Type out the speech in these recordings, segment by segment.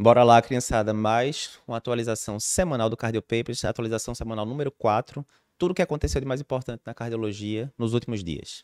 Bora lá, criançada, mais uma atualização semanal do Cardio Papers, atualização semanal número 4, tudo o que aconteceu de mais importante na cardiologia nos últimos dias.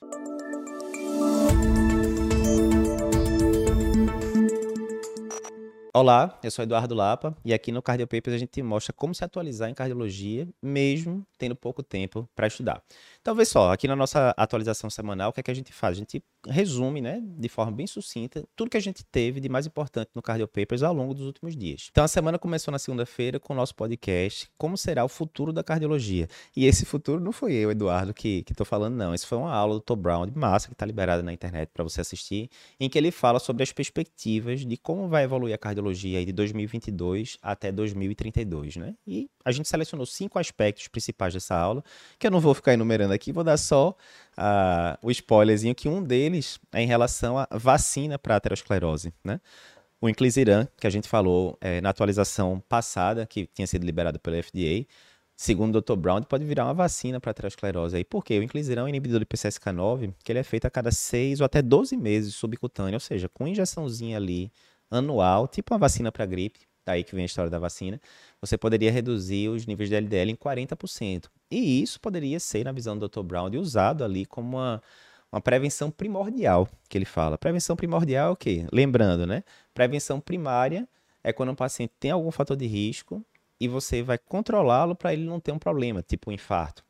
Olá, eu sou Eduardo Lapa e aqui no Cardio Papers a gente mostra como se atualizar em cardiologia, mesmo tendo pouco tempo para estudar. Então, vê só, aqui na nossa atualização semanal, o que é que a gente faz? A gente resume, né, de forma bem sucinta, tudo que a gente teve de mais importante no Cardio Papers ao longo dos últimos dias. Então, a semana começou na segunda-feira com o nosso podcast, Como Será o Futuro da Cardiologia. E esse futuro não foi eu, Eduardo, que estou falando, não. Isso foi uma aula do Tom Brown de massa, que está liberada na internet para você assistir, em que ele fala sobre as perspectivas de como vai evoluir a cardiologia aí de 2022 até 2032, né? E a gente selecionou cinco aspectos principais dessa aula, que eu não vou ficar enumerando aqui, vou dar só uh, o spoilerzinho que um deles é em relação à vacina para aterosclerose, né? O inclisiran, que a gente falou é, na atualização passada, que tinha sido liberado pela FDA, segundo o Dr. Brown, pode virar uma vacina para aterosclerose. Aí, por quê? O inclisiran é um inibidor de PCSK9, que ele é feito a cada 6 ou até 12 meses subcutâneo, ou seja, com injeçãozinha ali anual, tipo uma vacina para gripe, daí que vem a história da vacina, você poderia reduzir os níveis de LDL em 40%. E isso poderia ser, na visão do Dr. Brown, usado ali como uma, uma prevenção primordial, que ele fala. Prevenção primordial é o quê? Lembrando, né? Prevenção primária é quando um paciente tem algum fator de risco e você vai controlá-lo para ele não ter um problema, tipo um infarto.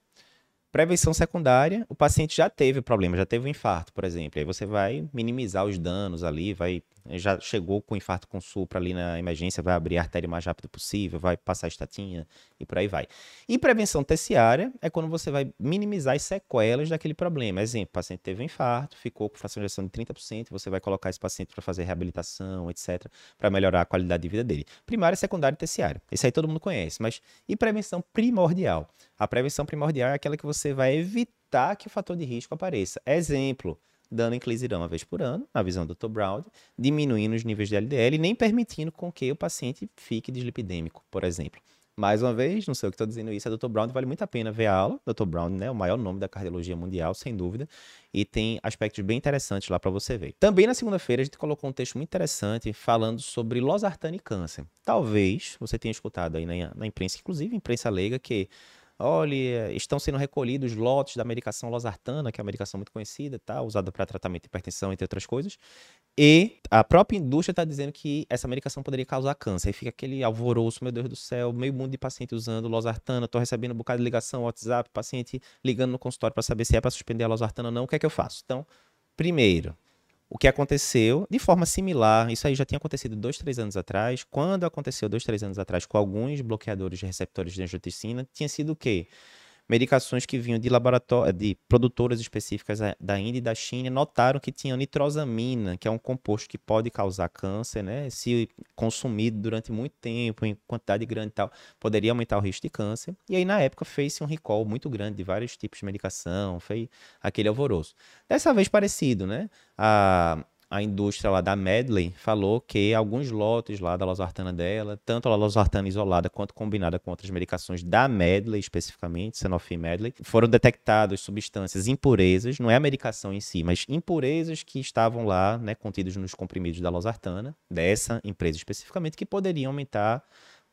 Prevenção secundária, o paciente já teve o problema, já teve um infarto, por exemplo. Aí você vai minimizar os danos ali, vai já chegou com infarto com supra ali na emergência, vai abrir a artéria o mais rápido possível, vai passar a estatina e por aí vai. E prevenção terciária é quando você vai minimizar as sequelas daquele problema. Exemplo, o paciente teve um infarto, ficou com fração de ejeção de 30%, você vai colocar esse paciente para fazer reabilitação, etc., para melhorar a qualidade de vida dele. Primária, secundária e terciária. Esse aí todo mundo conhece, mas e prevenção primordial? A prevenção primordial é aquela que você vai evitar que o fator de risco apareça. Exemplo, dando inclisirão uma vez por ano, na visão do Dr. Brown, diminuindo os níveis de LDL e nem permitindo com que o paciente fique dislipidêmico, por exemplo. Mais uma vez, não sei o que estou dizendo isso, é Dr. Brown, vale muito a pena ver a aula. Dr. Brown, né, o maior nome da cardiologia mundial, sem dúvida, e tem aspectos bem interessantes lá para você ver. Também na segunda-feira a gente colocou um texto muito interessante falando sobre losartana e câncer. Talvez você tenha escutado aí na, na imprensa, inclusive imprensa leiga, que olha, estão sendo recolhidos lotes da medicação losartana, que é uma medicação muito conhecida, tá? usada para tratamento de hipertensão, entre outras coisas. E a própria indústria está dizendo que essa medicação poderia causar câncer. Aí fica aquele alvoroço, meu Deus do céu, meio mundo de paciente usando losartana, estou recebendo um bocado de ligação, WhatsApp, paciente ligando no consultório para saber se é para suspender a losartana ou não, o que é que eu faço? Então, primeiro, o que aconteceu de forma similar, isso aí já tinha acontecido dois, três anos atrás. Quando aconteceu dois, três anos atrás com alguns bloqueadores de receptores de angiotensin, tinha sido o quê? Medicações que vinham de laboratório, de produtoras específicas da Índia e da China notaram que tinham nitrosamina, que é um composto que pode causar câncer, né? Se consumido durante muito tempo, em quantidade grande e tal, poderia aumentar o risco de câncer. E aí, na época, fez-se um recall muito grande de vários tipos de medicação, foi aquele alvoroço. Dessa vez parecido, né? A, a indústria lá da Medley falou que alguns lotes lá da losartana dela, tanto a losartana isolada quanto combinada com outras medicações da Medley especificamente, Sanofi Medley, foram detectadas substâncias impurezas, não é a medicação em si, mas impurezas que estavam lá, né, contidas nos comprimidos da losartana, dessa empresa especificamente, que poderiam aumentar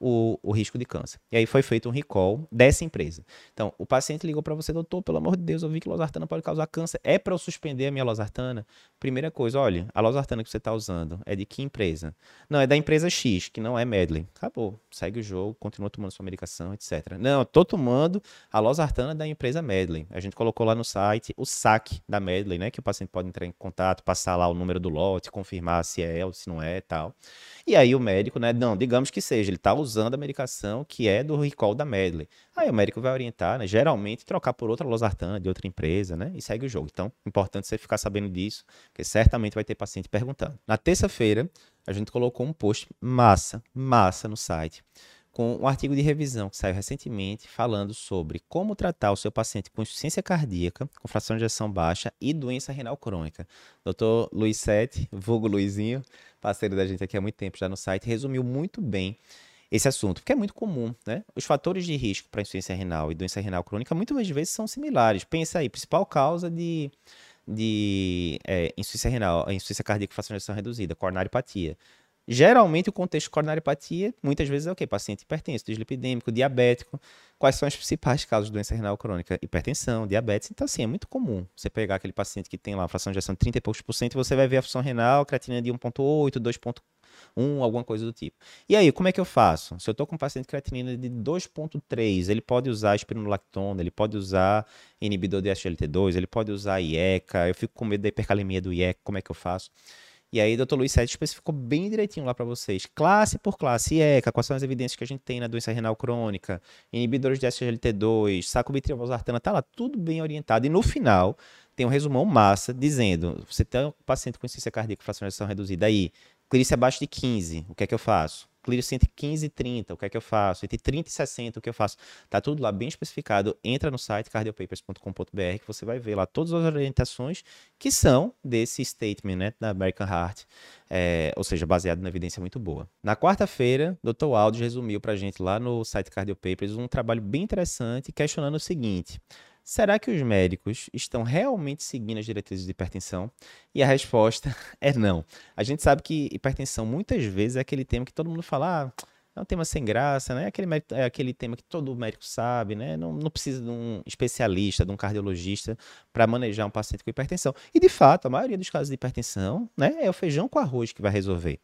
o, o risco de câncer. E aí foi feito um recall dessa empresa. Então, o paciente ligou para você, doutor, pelo amor de Deus, eu vi que losartana pode causar câncer. É para eu suspender a minha losartana? Primeira coisa, olha, a losartana que você está usando é de que empresa? Não, é da empresa X, que não é Medley. Acabou. Segue o jogo, continua tomando sua medicação, etc. Não, estou tomando a losartana da empresa Medley. A gente colocou lá no site o saque da Medley, né? Que o paciente pode entrar em contato, passar lá o número do lote, confirmar se é ou se não é tal. E aí o médico, né? Não, digamos que seja, ele está usando a medicação que é do recall da Medley. Aí o médico vai orientar, né, geralmente, trocar por outra losartana de outra empresa, né? E segue o jogo. Então, importante você ficar sabendo disso, porque certamente vai ter paciente perguntando. Na terça-feira, a gente colocou um post massa, massa no site, com um artigo de revisão que saiu recentemente falando sobre como tratar o seu paciente com insuficiência cardíaca, com fração de ejeção baixa e doença renal crônica. Dr. Luiz Sete, vulgo Luizinho, parceiro da gente aqui há muito tempo já no site, resumiu muito bem esse assunto, porque é muito comum, né? Os fatores de risco para insuficiência renal e doença renal crônica muitas vezes são similares. Pensa aí, principal causa de, de é, insuficiência renal, insuficiência cardíaca fração de ejeção reduzida, coronariopatia. Geralmente o contexto de coronariopatia, muitas vezes é o quê? Paciente hipertenso, dislipidêmico, diabético. Quais são os principais casos de doença renal crônica? Hipertensão, diabetes. Então, assim, é muito comum você pegar aquele paciente que tem lá uma fração de ação de 30 e poucos por cento e você vai ver a função renal, creatina de 1.8, 2.1, alguma coisa do tipo. E aí, como é que eu faço? Se eu estou com um paciente creatinina de 2.3, ele pode usar espironolactona, ele pode usar inibidor de SGLT2, ele pode usar IECA, eu fico com medo da hipercalemia do IECA, como é que eu faço? E aí, Dr. Luiz Sete especificou bem direitinho lá para vocês, classe por classe, IECA, quais são as evidências que a gente tem na doença renal crônica, inibidores de SGLT2, sacubitril/valsartana, tá lá tudo bem orientado. E no final, tem um resumão massa dizendo, você tem um paciente com insuficiência cardíaca, de reduzida aí, clírice abaixo de 15, o que é que eu faço? Clear entre 15 e 30, o que é que eu faço? Entre 30 e 60, o que eu faço? Tá tudo lá bem especificado. Entra no site cardiopapers.com.br que você vai ver lá todas as orientações que são desse statement, né, da American Heart, é, ou seja, baseado na evidência muito boa. Na quarta-feira, Dr. Aldo resumiu pra gente lá no site Cardiopapers um trabalho bem interessante questionando o seguinte: Será que os médicos estão realmente seguindo as diretrizes de hipertensão? E a resposta é não. A gente sabe que hipertensão muitas vezes é aquele tema que todo mundo fala, ah, é um tema sem graça, né? É aquele, é aquele tema que todo médico sabe, né? Não, não precisa de um especialista, de um cardiologista para manejar um paciente com hipertensão. E de fato, a maioria dos casos de hipertensão, né, é o feijão com arroz que vai resolver.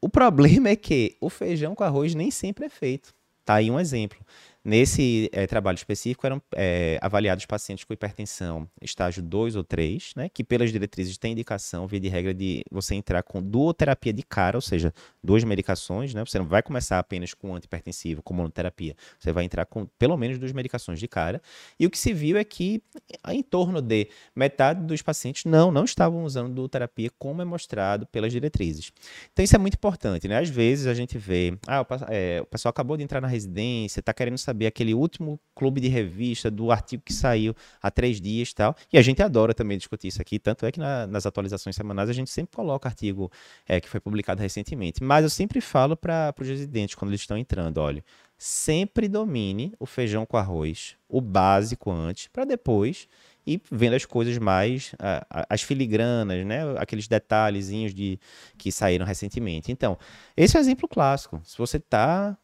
O problema é que o feijão com arroz nem sempre é feito. Tá aí um exemplo. Nesse é, trabalho específico, eram é, avaliados pacientes com hipertensão estágio 2 ou 3, né, que pelas diretrizes tem indicação, via de regra, de você entrar com duoterapia de cara, ou seja, duas medicações, né, você não vai começar apenas com antihipertensivo, com monoterapia, você vai entrar com pelo menos duas medicações de cara, e o que se viu é que em torno de metade dos pacientes não, não estavam usando duoterapia como é mostrado pelas diretrizes. Então isso é muito importante, né, às vezes a gente vê, ah, o, é, o pessoal acabou de entrar na residência, está querendo saber aquele último clube de revista do artigo que saiu há três dias e tal. E a gente adora também discutir isso aqui, tanto é que na, nas atualizações semanais a gente sempre coloca artigo é, que foi publicado recentemente. Mas eu sempre falo para os residentes quando eles estão entrando, olha, sempre domine o feijão com arroz, o básico antes, para depois e vendo as coisas mais, as filigranas, né? aqueles detalhezinhos de, que saíram recentemente. Então, esse é um exemplo clássico. Se você está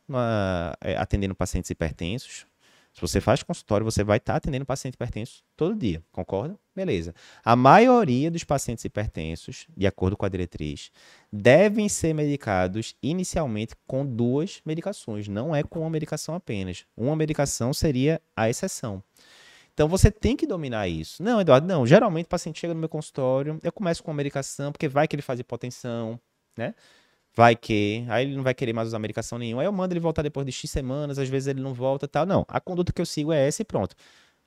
é, atendendo pacientes hipertensos, se você faz consultório, você vai estar tá atendendo pacientes hipertensos todo dia, concorda? Beleza. A maioria dos pacientes hipertensos, de acordo com a diretriz, devem ser medicados inicialmente com duas medicações, não é com uma medicação apenas. Uma medicação seria a exceção. Então você tem que dominar isso. Não, Eduardo, não. Geralmente o paciente chega no meu consultório, eu começo com a medicação, porque vai que ele faz hipotensão, né? Vai que, aí ele não vai querer mais usar medicação nenhuma. Aí eu mando ele voltar depois de X semanas, às vezes ele não volta tal. Não, a conduta que eu sigo é essa e pronto.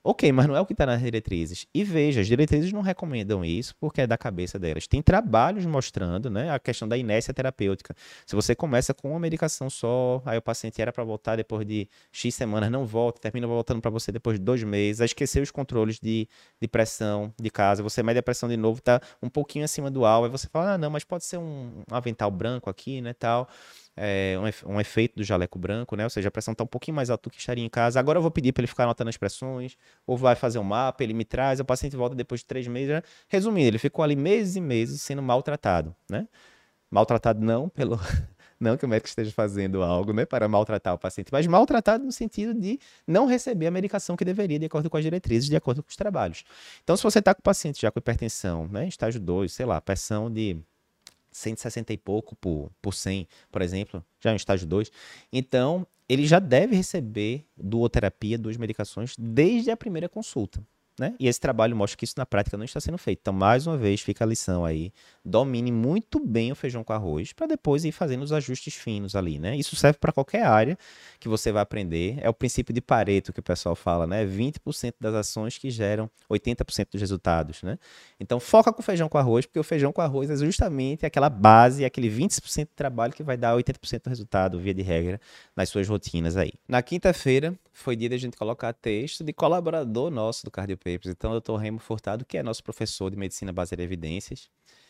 Ok, mas não é o que está nas diretrizes. E veja, as diretrizes não recomendam isso porque é da cabeça delas. Tem trabalhos mostrando né, a questão da inércia terapêutica. Se você começa com uma medicação só, aí o paciente era para voltar depois de X semanas, não volta, termina voltando para você depois de dois meses, a esquecer os controles de, de pressão de casa, você mede a pressão de novo, está um pouquinho acima do alvo, aí você fala, ah, não, mas pode ser um, um avental branco aqui, né, tal é, um, efeito do jaleco branco, né? Ou seja, a pressão está um pouquinho mais alta do que estaria em casa. Agora eu vou pedir para ele ficar anotando as pressões, ou vai fazer um mapa, ele me traz, o paciente volta depois de três meses. Né? Resumindo, ele ficou ali meses e meses sendo maltratado, né? Maltratado não pelo. Não que o médico esteja fazendo algo né, para maltratar o paciente, mas maltratado no sentido de não receber a medicação que deveria, de acordo com as diretrizes, de acordo com os trabalhos. Então, se você está com o paciente já com hipertensão, né, estágio 2, sei lá, pressão de 160 e pouco por, por 100, por exemplo, já em estágio 2. Então, ele já deve receber duoterapia, duas medicações, desde a primeira consulta. Né? E esse trabalho mostra que isso na prática não está sendo feito. Então, mais uma vez, fica a lição aí. Domine muito bem o feijão com arroz para depois ir fazendo os ajustes finos ali, né? Isso serve para qualquer área que você vai aprender. É o princípio de Pareto que o pessoal fala, né? 20% das ações que geram 80% dos resultados, né? Então, foca com o feijão com arroz, porque o feijão com arroz é justamente aquela base, aquele 20% de trabalho que vai dar 80% do resultado, via de regra, nas suas rotinas aí. Na quinta-feira, foi dia da gente colocar texto de colaborador nosso do Cardio Papers. Então, o Dr. Remo Furtado, que é nosso professor de medicina baseada em evidências,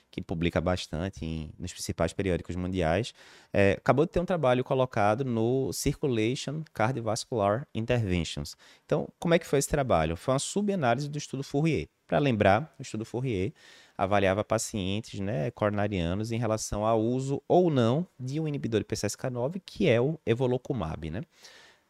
que publica bastante em, nos principais periódicos mundiais, é, acabou de ter um trabalho colocado no Circulation Cardiovascular Interventions. Então, como é que foi esse trabalho? Foi uma subanálise do estudo Fourier. Para lembrar, o estudo Fourier avaliava pacientes né, coronarianos em relação ao uso ou não de um inibidor de PCSK9, que é o evolocumab, né?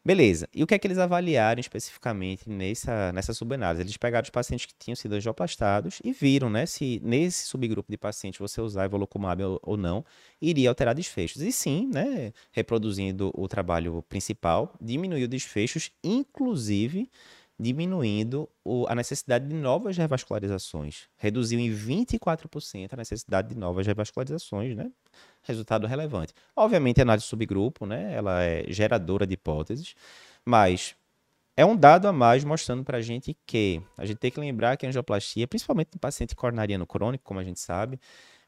Beleza. E o que é que eles avaliaram especificamente nessa, nessa subanálise? Eles pegaram os pacientes que tinham sido angioplastados e viram né, se nesse subgrupo de pacientes você usar evolocumab ou, ou não, iria alterar desfechos. E sim, né, reproduzindo o trabalho principal, diminuiu desfechos, inclusive diminuindo o, a necessidade de novas revascularizações. Reduziu em 24% a necessidade de novas revascularizações, né? Resultado relevante. Obviamente, a análise subgrupo, né? Ela é geradora de hipóteses, mas é um dado a mais mostrando para a gente que a gente tem que lembrar que a angioplastia, principalmente no paciente coronariano crônico, como a gente sabe,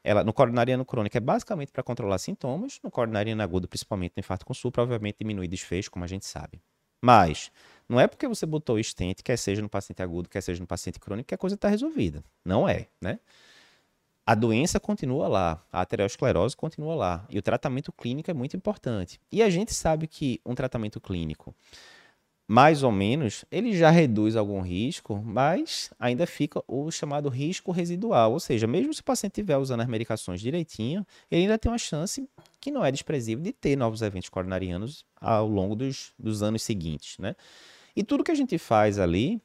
ela, no coronariano crônico é basicamente para controlar sintomas, no coronariano agudo, principalmente no infarto com SUL, provavelmente diminui desfecho, como a gente sabe. Mas não é porque você botou o stent, quer seja no paciente agudo, quer seja no paciente crônico, que a coisa está resolvida. Não é, né? A doença continua lá, a arteriosclerose continua lá, e o tratamento clínico é muito importante. E a gente sabe que um tratamento clínico mais ou menos, ele já reduz algum risco, mas ainda fica o chamado risco residual. Ou seja, mesmo se o paciente estiver usando as medicações direitinho, ele ainda tem uma chance que não é desprezível de ter novos eventos coronarianos ao longo dos, dos anos seguintes. Né? E tudo que a gente faz ali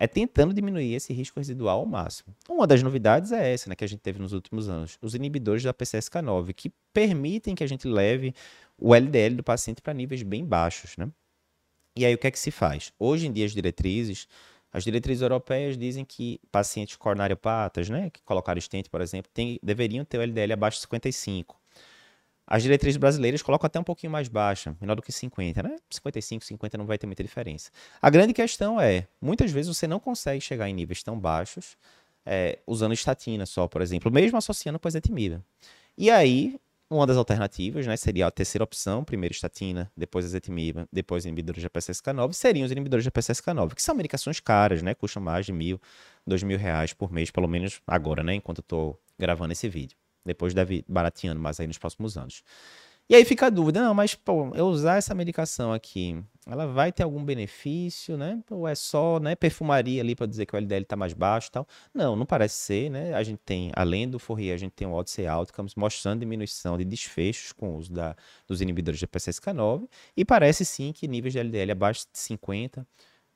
é tentando diminuir esse risco residual ao máximo. Uma das novidades é essa, né, que a gente teve nos últimos anos, os inibidores da PCSK9, que permitem que a gente leve o LDL do paciente para níveis bem baixos, né? E aí o que é que se faz? Hoje em dia as diretrizes, as diretrizes europeias dizem que pacientes coronariopatas, né, que colocaram stent, por exemplo, tem, deveriam ter o LDL abaixo de 55. As diretrizes brasileiras colocam até um pouquinho mais baixa, menor do que 50, né? 55, 50 não vai ter muita diferença. A grande questão é, muitas vezes você não consegue chegar em níveis tão baixos é, usando estatina só, por exemplo, mesmo associando com ezetimibe. E aí, uma das alternativas, né, seria a terceira opção, primeiro estatina, depois ezetimiba, depois inibidores de PCSK9, seriam os inibidores de PCSK9, que são medicações caras, né, custam mais de mil, dois mil reais por mês, pelo menos agora, né, enquanto eu estou gravando esse vídeo. Depois deve barateando mais aí nos próximos anos. E aí fica a dúvida, não, mas pô, eu usar essa medicação aqui, ela vai ter algum benefício, né? Ou é só, né, perfumaria ali para dizer que o LDL está mais baixo e tal? Não, não parece ser, né? A gente tem, além do Fourier, a gente tem o Odyssey Outcomes mostrando diminuição de desfechos com o uso da, dos inibidores de PCSK9 e parece sim que níveis de LDL abaixo de 50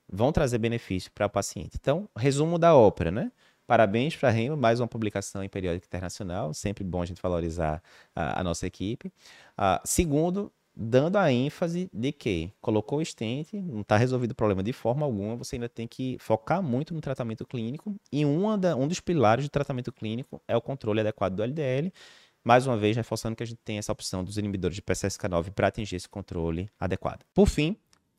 vão trazer benefício para o paciente. Então, resumo da ópera, né? Parabéns para a Remo, mais uma publicação em periódico internacional. Sempre bom a gente valorizar a, a nossa equipe. Uh, segundo, dando a ênfase de que colocou o stent, não está resolvido o problema de forma alguma, você ainda tem que focar muito no tratamento clínico. E uma da, um dos pilares do tratamento clínico é o controle adequado do LDL. Mais uma vez, reforçando que a gente tem essa opção dos inibidores de PCSK9 para atingir esse controle adequado. Por fim,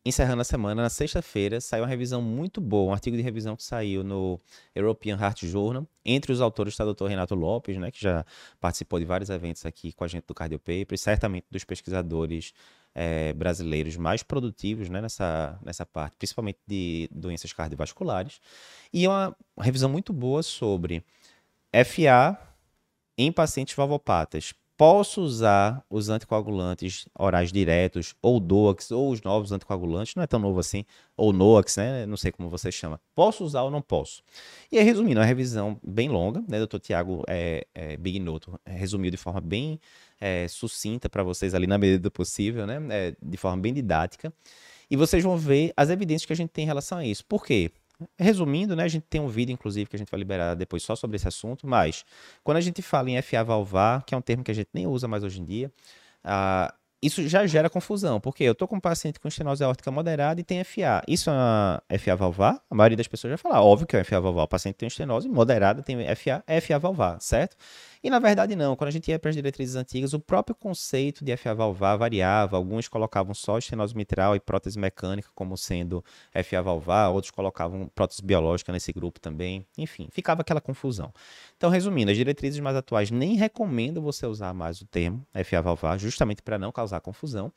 encerrando a semana, na sexta-feira, saiu uma revisão muito boa, um artigo de revisão que saiu no European Heart Journal. Entre os autores está o Dr. Renato Lopes, né, que já participou de vários eventos aqui com a gente do Cardio Paper, certamente dos pesquisadores é, brasileiros mais produtivos né, nessa, nessa parte, principalmente de doenças cardiovasculares. E uma revisão muito boa sobre FA em pacientes valvopatas posso usar os anticoagulantes orais diretos, ou DOAX, ou os novos anticoagulantes, não é tão novo assim, ou NOAX, né? Não sei como você chama. Posso usar ou não posso? E aí, resumindo, uma revisão bem longa, né? Doutor Tiago é, é, Bignoto resumiu de forma bem é, sucinta para vocês ali na medida do possível, né? É, de forma bem didática. E vocês vão ver as evidências que a gente tem em relação a isso. Por quê? Resumindo, né, a gente tem um vídeo, inclusive, que a gente vai liberar depois só sobre esse assunto, mas quando a gente fala em FA valvar, que é um termo que a gente nem usa mais hoje em dia, uh, isso já gera confusão, porque eu estou com um paciente com estenose aórtica moderada e tem FA. Isso é FA valvar? A maioria das pessoas vai falar, óbvio que é FA valvar. O paciente tem estenose moderada, tem FA, é FA valvar, certo? E na verdade não, quando a gente ia para as diretrizes antigas, o próprio conceito de FA valvar variava. Alguns colocavam só estenose mitral e prótese mecânica como sendo FA valvar, outros colocavam prótese biológica nesse grupo também. Enfim, ficava aquela confusão. Então, resumindo, as diretrizes mais atuais nem recomendam você usar mais o termo FA valvar, justamente para não causar confusão.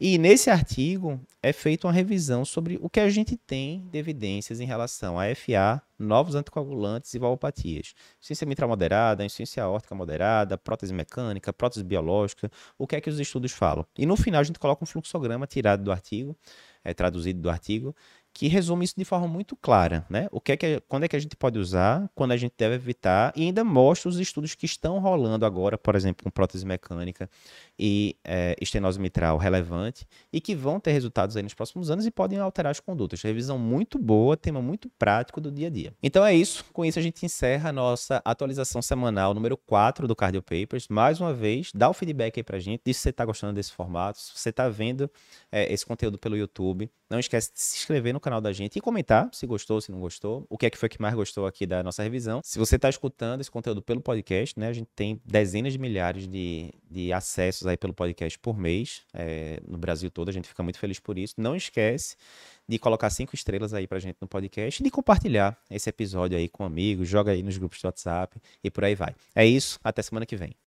E nesse artigo é feita uma revisão sobre o que a gente tem de evidências em relação a FA novos anticoagulantes e valvopatias. Insuficiência mitral moderada, insuficiência aórtica moderada, prótese mecânica, prótese biológica, o que é que os estudos falam. E no final a gente coloca um fluxograma tirado do artigo, é, traduzido do artigo, que resume isso de forma muito clara, né? O que é que, quando é que a gente pode usar, quando a gente deve evitar, e ainda mostra os estudos que estão rolando agora, por exemplo, com prótese mecânica e é, estenose mitral relevante, e que vão ter resultados aí nos próximos anos e podem alterar as condutas. Revisão muito boa, tema muito prático do dia a dia. Então é isso, com isso a gente encerra a nossa atualização semanal número 4 do Cardio Papers. Mais uma vez, dá o feedback aí pra gente, diz se você está gostando desse formato, se você está vendo é, esse conteúdo pelo YouTube. Não esquece de se inscrever no canal da gente e comentar se gostou, se não gostou, o que é que foi que mais gostou aqui da nossa revisão. Se você está escutando esse conteúdo pelo podcast, né, a gente tem dezenas de milhares de, de acessos aí pelo podcast por mês é, no Brasil todo. A gente fica muito feliz por isso. Não esquece de colocar cinco estrelas aí pra gente no podcast e de compartilhar esse episódio aí com amigos, joga aí nos grupos do WhatsApp e por aí vai. É isso, até semana que vem.